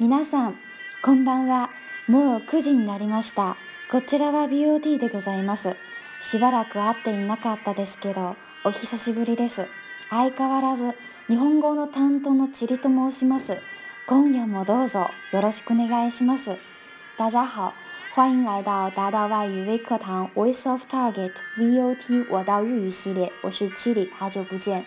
皆さんこんばんはもう9時になりましたこちらは b o t でございますしばらく会っていなかったですけどお久しぶりです相変わらず日本語の担当のチリと申します今夜もどうぞよろしくお願いします大家好欢迎来到达到外语微课堂 Voice of Target VOT 我到日语系列，我是 Chili，好久不见。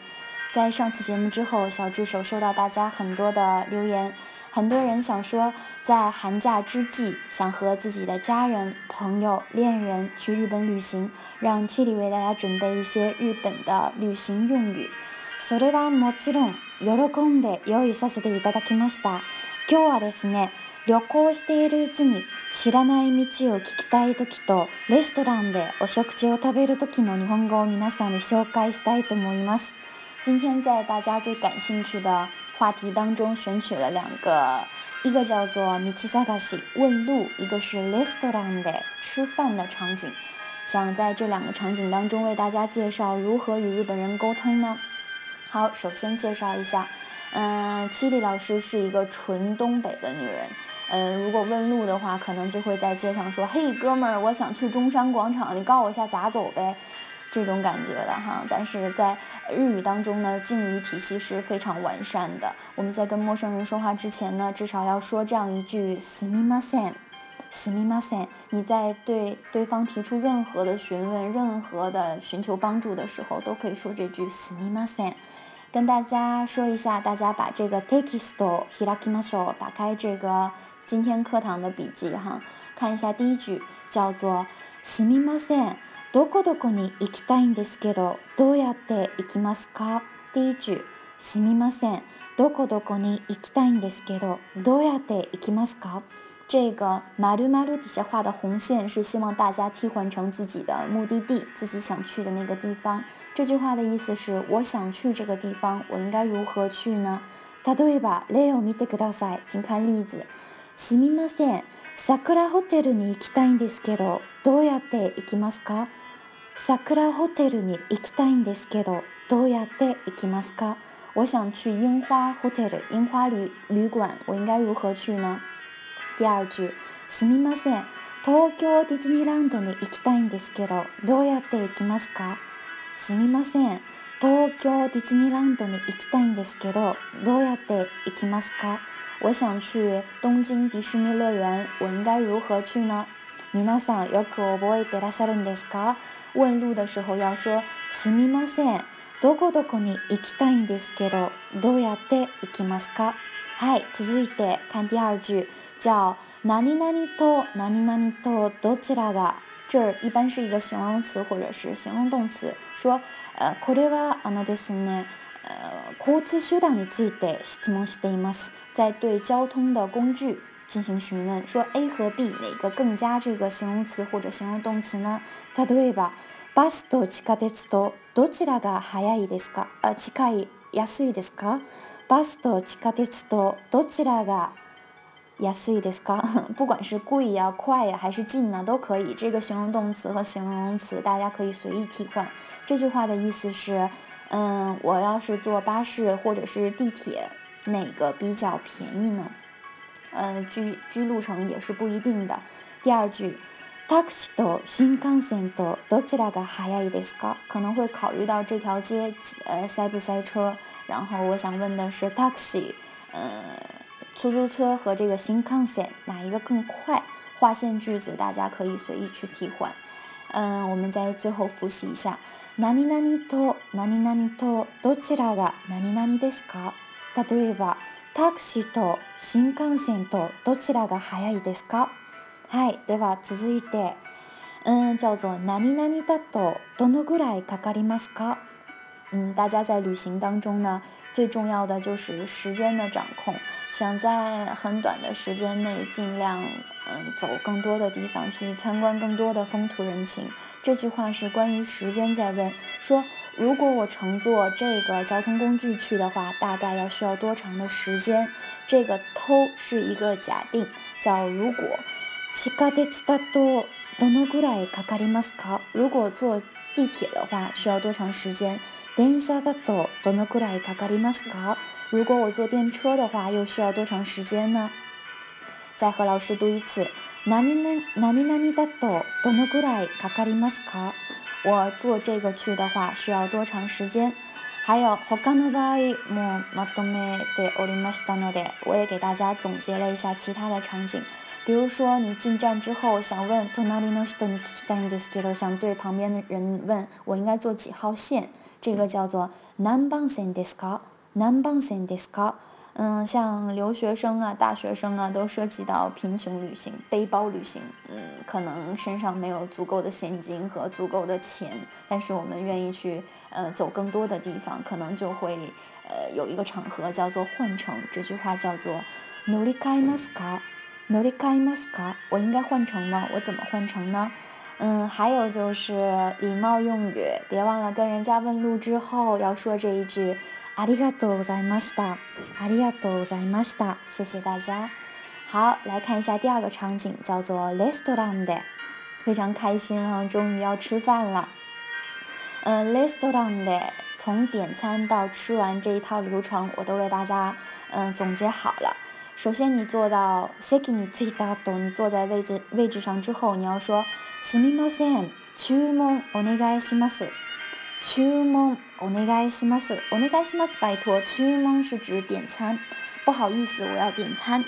在上次节目之后，小助手收到大家很多的留言，很多人想说，在寒假之际，想和自己的家人、朋友、恋人去日本旅行，让 Chili 为大家准备一些日本的旅行用语。それはもちろん喜んで用意させていただきました。今日はですね、旅行しているうちに知らない道を聞きたい時とレストランでお食事を食べる時の日本語を皆さんに紹介したいと思います。今天在大家最感兴趣的。话题当中选取了两个，一个叫做 m i 萨卡 i a 问路，一个是 l i s t o r a n t 吃饭的场景。想在这两个场景当中为大家介绍如何与日本人沟通呢？好，首先介绍一下，嗯，七里老师是一个纯东北的女人，嗯，如果问路的话，可能就会在街上说：“嘿，哥们儿，我想去中山广场，你告我一下咋走呗。”这种感觉的哈，但是在日语当中呢，敬语体系是非常完善的。我们在跟陌生人说话之前呢，至少要说这样一句“すみません”，“すみません”。你在对对方提出任何的询问、任何的寻求帮助的时候，都可以说这句“すみません”。跟大家说一下，大家把这个 take t s o テキ a k i m a s o 打开，这个今天课堂的笔记哈，看一下第一句叫做“すみません”。どこどこに行きたいんですけどどうやって行きますか第一すみませんどこどこに行きたいんですけどどうやって行きますか这个马路马路底下画的红线是希望大家替换成自己的目的地，自己想去的那个地方。这句话的意思是：我想去这个地方，我应该如何去呢？例えば、例を見てください。请看例子。すみません、桜ホテルに行きたいんですけど、どうやって行きますか？桜ホテルに行きたいんですけどどうやって行きますか我想去樱花ホテル樱花旅旅館我应该如何去呢第二句すみません東京ディズニーランドに行きたいんですけどどうやって行きますかすみません東京ディズニーランドに行きたいんですけどどうやって行きますか我想去東京ディズニー乐園我应该如何去呢皆さんよく覚えてらっしゃるんですか问路的时候要说“すみません、どこどこに行きたいんですけど、どうやって行きますか”。はい、続いて看第二句，叫“なに、なと、何に、と、どちらが”。这儿一般是一个形容词或者是形容动词，说“これはあのですね、交通手段について質問しています”。在对交通的工具。进行询问，说 A 和 B 哪个更加这个形容词或者形容动词呢？答对吧。バスと地下鉄とどちらが早いですか？呃，近い、安いですか？バスと地下鉄とどちらが安いですか？不管是贵呀、快呀，还是近呢，都可以。这个形容动词和形容词大家可以随意替换。这句话的意思是，嗯，我要是坐巴士或者是地铁，哪个比较便宜呢？呃，居居路程也是不一定的。第二句，タクシと新幹線とどちらが早いですか？可能会考虑到这条街呃塞不塞车。然后我想问的是，タクシー，呃，出租车和这个新幹线哪一个更快？划线句子大家可以随意去替换。嗯，我们在最后复习一下，なになにとなになにとどちらがなになにですか？例えば。タクシーと新幹線とどちらが早いですかはい、では続いて、うん、ゃあ何々だとどのぐらいかかりますか嗯，大家在旅行当中呢，最重要的就是时间的掌控。想在很短的时间内，尽量嗯走更多的地方，去参观更多的风土人情。这句话是关于时间在问，说如果我乘坐这个交通工具去的话，大概要需要多长的时间？这个“偷”是一个假定，叫如果。如果坐地铁的话，需要多长时间？电车だとどのくらいかかりますか？如果我坐电车的话，又需要多长时间呢？再和老师读一次。哪里呢？哪里哪里だとどのくらいかかりますか？我坐这个去的话，需要多长时间？还有ほかの場所もまとめで終わりましたので，我也给大家总结了一下其他的场景，比如说你进站之后，想问どのりのひとに期待ですか？想对旁边的人问，我应该坐几号线？这个叫做 “nanbunsan d i s c o n a n b n s n disco”。嗯，像留学生啊、大学生啊，都涉及到贫穷旅行、背包旅行。嗯，可能身上没有足够的现金和足够的钱，但是我们愿意去呃走更多的地方，可能就会呃有一个场合叫做换乘。这句话叫做 “nolikaimaska”，“nolikaimaska”。我应该换乘吗？我怎么换乘呢？嗯，还有就是礼貌用语，别忘了跟人家问路之后要说这一句“阿里嘎多在ありが阿里嘎多在ました”，谢谢大家。好，来看一下第二个场景，叫做“レストラン”的，非常开心哈，终于要吃饭了。嗯，“レストラン”的从点餐到吃完这一套流程，我都为大家嗯总结好了。首先，你坐到“席ぎにシタド”，你坐在位置位置上之后，你要说。すみません。注文お願いします。注文お願いします。お願いします。拜托。注文是指点餐。不好意思，我要点餐。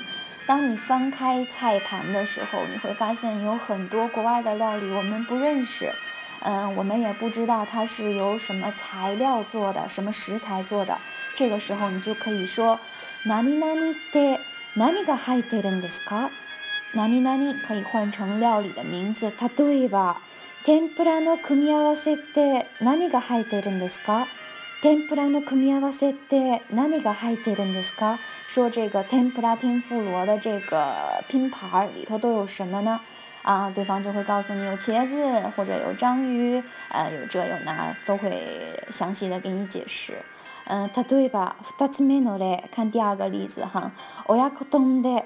当你翻开菜盘的时候，你会发现有很多国外的料理我们不认识。嗯，我们也不知道它是由什么材料做的，什么食材做的。这个时候你就可以说，なになにって、なにが入っているんですか？哪里哪里可以换成料理的名字？例えば天ぷらの組み合わせって何が入ってるんですか？天ぷらの組み合わせって何が入ってるんですか？说这个天妇罗天妇罗的这个拼盘儿里头都有什么呢？啊，对方就会告诉你有茄子，或者有章鱼，呃，有这有那，都会详细的给你解释。嗯，例えば二つ目の例、カニアガリーズ親子トで。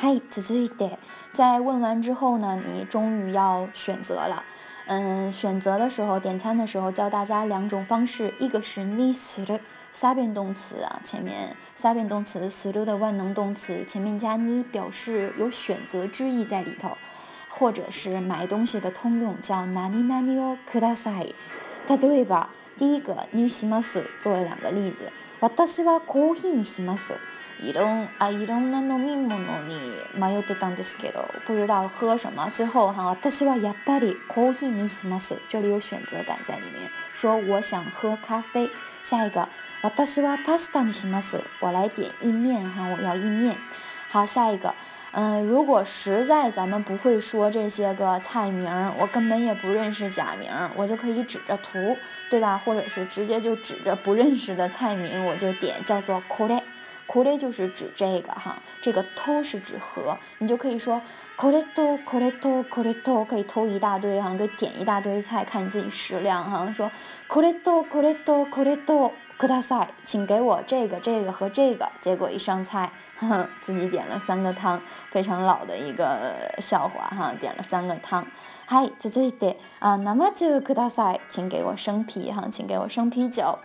嗨，次次一点。在问完之后呢，你终于要选择了。嗯，选择的时候，点餐的时候，教大家两种方式。一个是你吃的三变动词啊，前面三变动词词缀的万能动词，前面加你表示有选择之意在里头，或者是买东西的通用叫哪里哪里哟，可大它对吧？第一个你什么做了两个例子，コーヒーにし什么？いろんあいろんな飲み物に迷ってたんですけど，不知道喝什么。最后哈，私はやっぱりコーヒーにします。这里有选择感在里面，说我想喝咖啡。下一个，私はパスタにします。我来点意面哈，我要意面。好，下一个，嗯，如果实在咱们不会说这些个菜名，我根本也不认识假名，我就可以指着图，对吧？或者是直接就指着不认识的菜名，我就点叫做コテ。苦嘞就是指这个哈，这个偷是指和你就可以说苦嘞偷苦嘞偷苦嘞偷可以偷一大堆哈，可以点一大堆菜，看自己食量哈。说苦嘞偷苦嘞偷苦嘞偷，可大塞，请给我这个这个和这个。结果一上菜，自己点了三个汤，非常老的一个笑话哈，点了三个汤。嗨，続いて、啊，生ビール可大塞，请给我生啤哈，请给我生啤酒。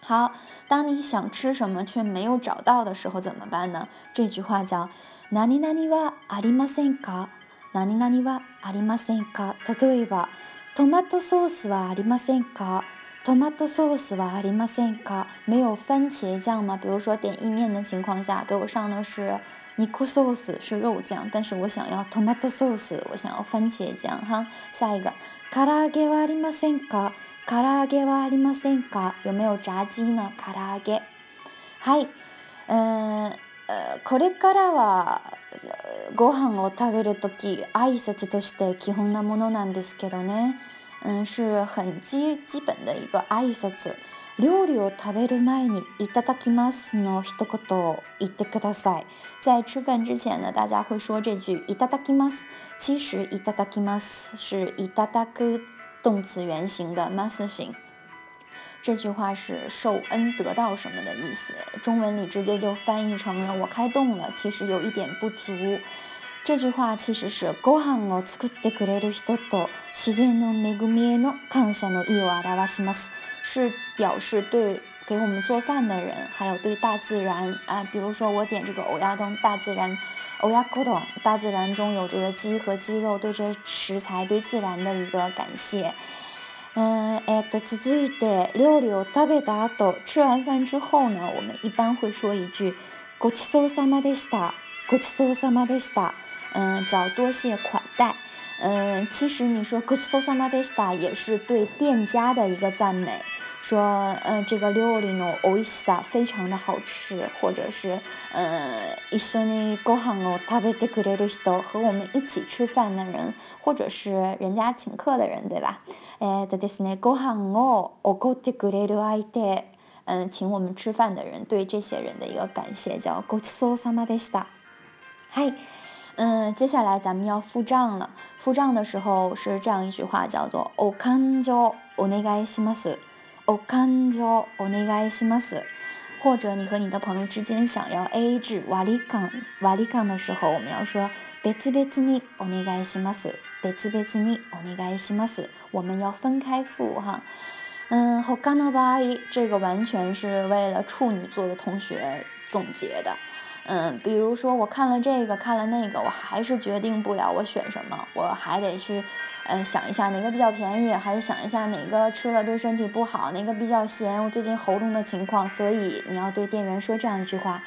好。当你想吃什么却没有找到的时候怎么办呢？这句话叫“哪里哪里哇阿里马森卡，哪里哪里哇阿里马森卡”。它对吧？Tomato sauce 哇阿里马森卡，Tomato sauce 哇阿里马森卡。没有番茄酱吗？比如说点意面的情况下，给我上的是 Niku sauce 是肉酱，但是我想要 Tomato sauce，我想要番茄酱哈。下一个，Karage wa a r i m a s e n k a 唐揚げはありませんか有没有炸鸡呢唐揚げ。はい。これからはご飯を食べる時挨拶として基本なものなんですけどね。うん、是很基基本的一个挨拶。料理を食べる前に「いただきます」の一言を言ってください。在吃饭之前呢，大家会说这句“いただきます”。其实“いただきます”是“いただく”动词原形的 m e s s a g i n g 这句话是受恩得到什么的意思。中文里直接就翻译成了“我开动了”，其实有一点不足。这句话其实是“ご飯を作ってくれる人と自然の恵みへの感謝の意を表します”，是表示对给我们做饭的人，还有对大自然啊，比如说我点这个欧亚灯，大自然。欧亚古董，大自然中有这个鸡和鸡肉，对这食材对自然的一个感谢。嗯，哎，这这这，料理を食べたあと，吃完饭之后呢，我们一般会说一句“ごちそうさまでした”，“ごちそうさまでした”。嗯，叫多谢款待。嗯，其实你说“ごちそうさまでした”也是对店家的一个赞美。说，嗯，这个料理の美味しさ非常的好吃，或者是，嗯，一緒にご飯を食べてくれる人，和我们一起吃饭的人，或者是人家请客的人，对吧？え、だですね、ご飯を奢ってくれる方で、嗯，请我们吃饭的人，对这些人的一个感谢叫ごちそうさまです。嗨，嗯，接下来咱们要付账了。付账的时候是这样一句话，叫做お勘定お願いします。我感觉お願いします。或者你和你的朋友之间想要 AA 制瓦里冈瓦里冈的时候，我们要说別別にお願いします。別別にお願いします。我们要分开付哈。嗯，他の場合这个完全是为了处女座的同学总结的。嗯，比如说我看了这个看了那个，我还是决定不了我选什么，我还得去。嗯，想一下哪个比较便宜，还是想一下哪个吃了对身体不好，哪个比较咸？我最近喉咙的情况，所以你要对店员说这样一句话：，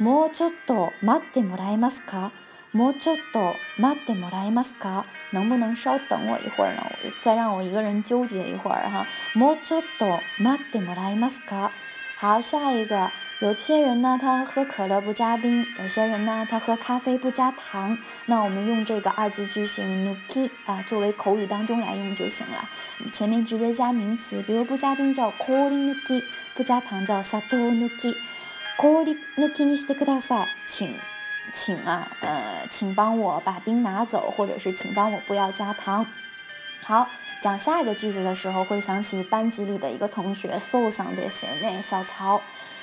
もうちょっと待ってもらえますか？もうちょっと待ってもらえますか？能不能稍等我一会儿呢？再让我一个人纠结一会儿哈？もうちょっと待ってもらえますか？好，下一个。有些人呢，他喝可乐不加冰；有些人呢，他喝咖啡不加糖。那我们用这个二字句型 nuke 啊，作为口语当中来用就行了。前面直接加名词，比如不加冰叫 kori nuke，不加糖叫 sato nuke。kori n u k i ni shite kudasai，请，请啊，呃，请帮我把冰拿走，或者是请帮我不要加糖。好，讲下一个句子的时候，会想起班级里的一个同学 s 受伤的，是那小曹。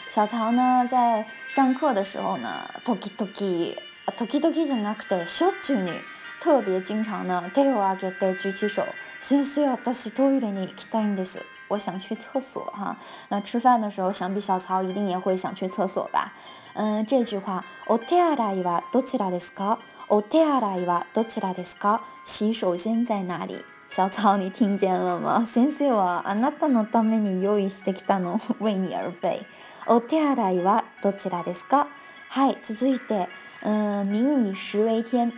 小曹呢，在上课的时候呢，toki toki，toki toki zna kde šutni，特别经常呢，抬高着的举起手。先生，我是多余的呢，期待的是，我想去厕所哈。那吃饭的时候，想必小曹一定也会想去厕所吧？嗯，这句话，o te arai wa dozila deska，o te arai wa d o z i deska，洗手间在哪里？小曹，你听见了吗？先生啊，anata のために用意してきたの，为你而备。奥特尔大伊瓦多起来的，是吧？嗨，続いて，嗯，民以食为天，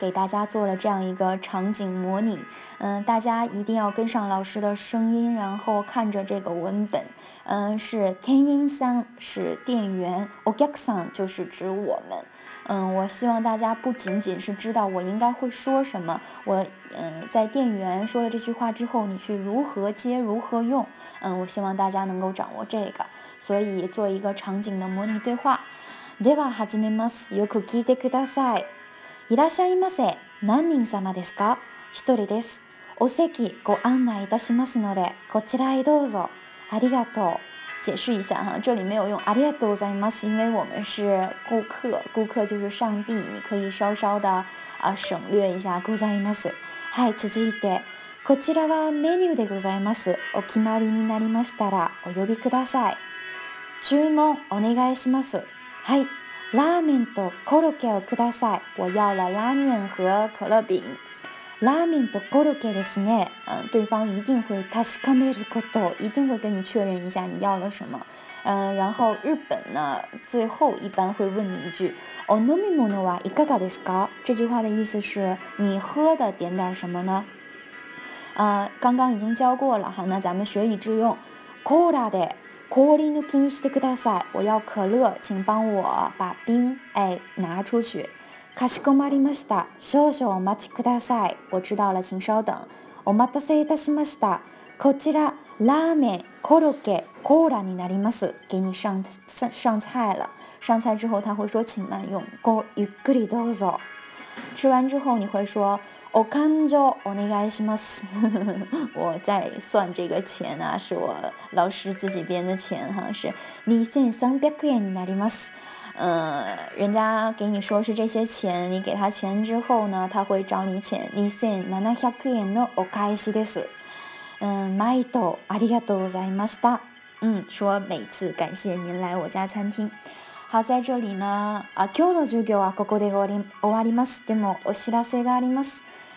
给大家做了这样一个场景模拟。嗯，大家一定要跟上老师的声音，然后看着这个文本。嗯，是天音桑是店员，奥杰克桑就是指我们。嗯，我希望大家不仅仅是知道我应该会说什么，我，嗯，在店员说了这句话之后，你去如何接，如何用。嗯，我希望大家能够掌握这个，所以做一个场景的模拟对话。でははじめます。よこぎでください。いらっしゃいませ。何人様ですか？一人です。お席ご案内いたしますので、こちらへどうぞ。ありがとう。解释一下哈，这里没有用ありがとうございます，因为我们是顾客，顾客就是上帝，你可以稍稍的啊省略一下ございます。はい、続いてこちらはメニューでございます。お決まりになりましたらお呼びください。注文お願いします。はい、ラーメンとコロッケをください。我要了拉面和可乐饼。拉面的锅都给的是呢，嗯，对方一定会，タシカメルコト，一定会跟你确认一下你要了什么，嗯，然后日本呢，最后一般会问你一句、お飲み物はいかがですか？这句话的意思是你喝的点点什么呢？嗯，刚刚已经教过了哈，那咱们学以致用。コーラで氷抜きにしてください。我要可乐，请帮我把冰哎拿出去。かしこまりました。少々お待ちください。我知道了，请稍等。お待たせいたしました。こちらラーメンコロケコーラになります。给你上上上菜了。上菜之后他会说，请慢用。ごゆっくりどうぞ。吃完之后你会说、お勘定お願いします。我在算这个钱啊，是我老师自己编的钱哈，是二千三百块钱になります。嗯，人家给你说是这些钱，你给他钱之后呢，他会找你钱。嗯，说每次感谢您来我家餐厅。好，在这里呢，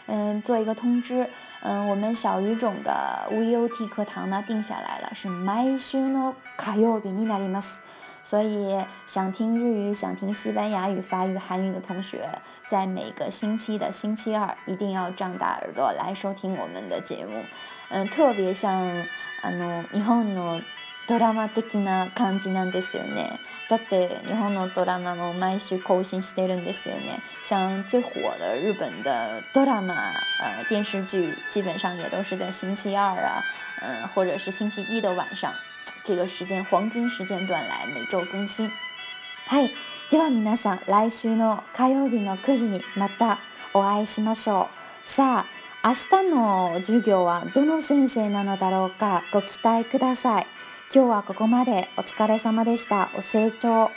嗯，做一个通知。嗯，我们小语种的 v o t 课堂呢定下来了，是每周的。所以想听日语、想听西班牙语、法语、韩语的同学，在每个星期的星期二，一定要张大耳朵来收听我们的节目。嗯，特别像あの日本のドラマ的な感じなんですよね。だって日本のドラマも毎週更新してるんですよね。像最火的日本的ドラマ，呃电视剧，基本上也都是在星期二啊，嗯，或者是星期一的晚上。这个時間黄金時間段来每周更新。はい、では皆さん来週の火曜日の9時にまたお会いしましょう。さあ明日の授業はどの先生なのだろうかご期待ください。今日はここまでお疲れ様でした。お成長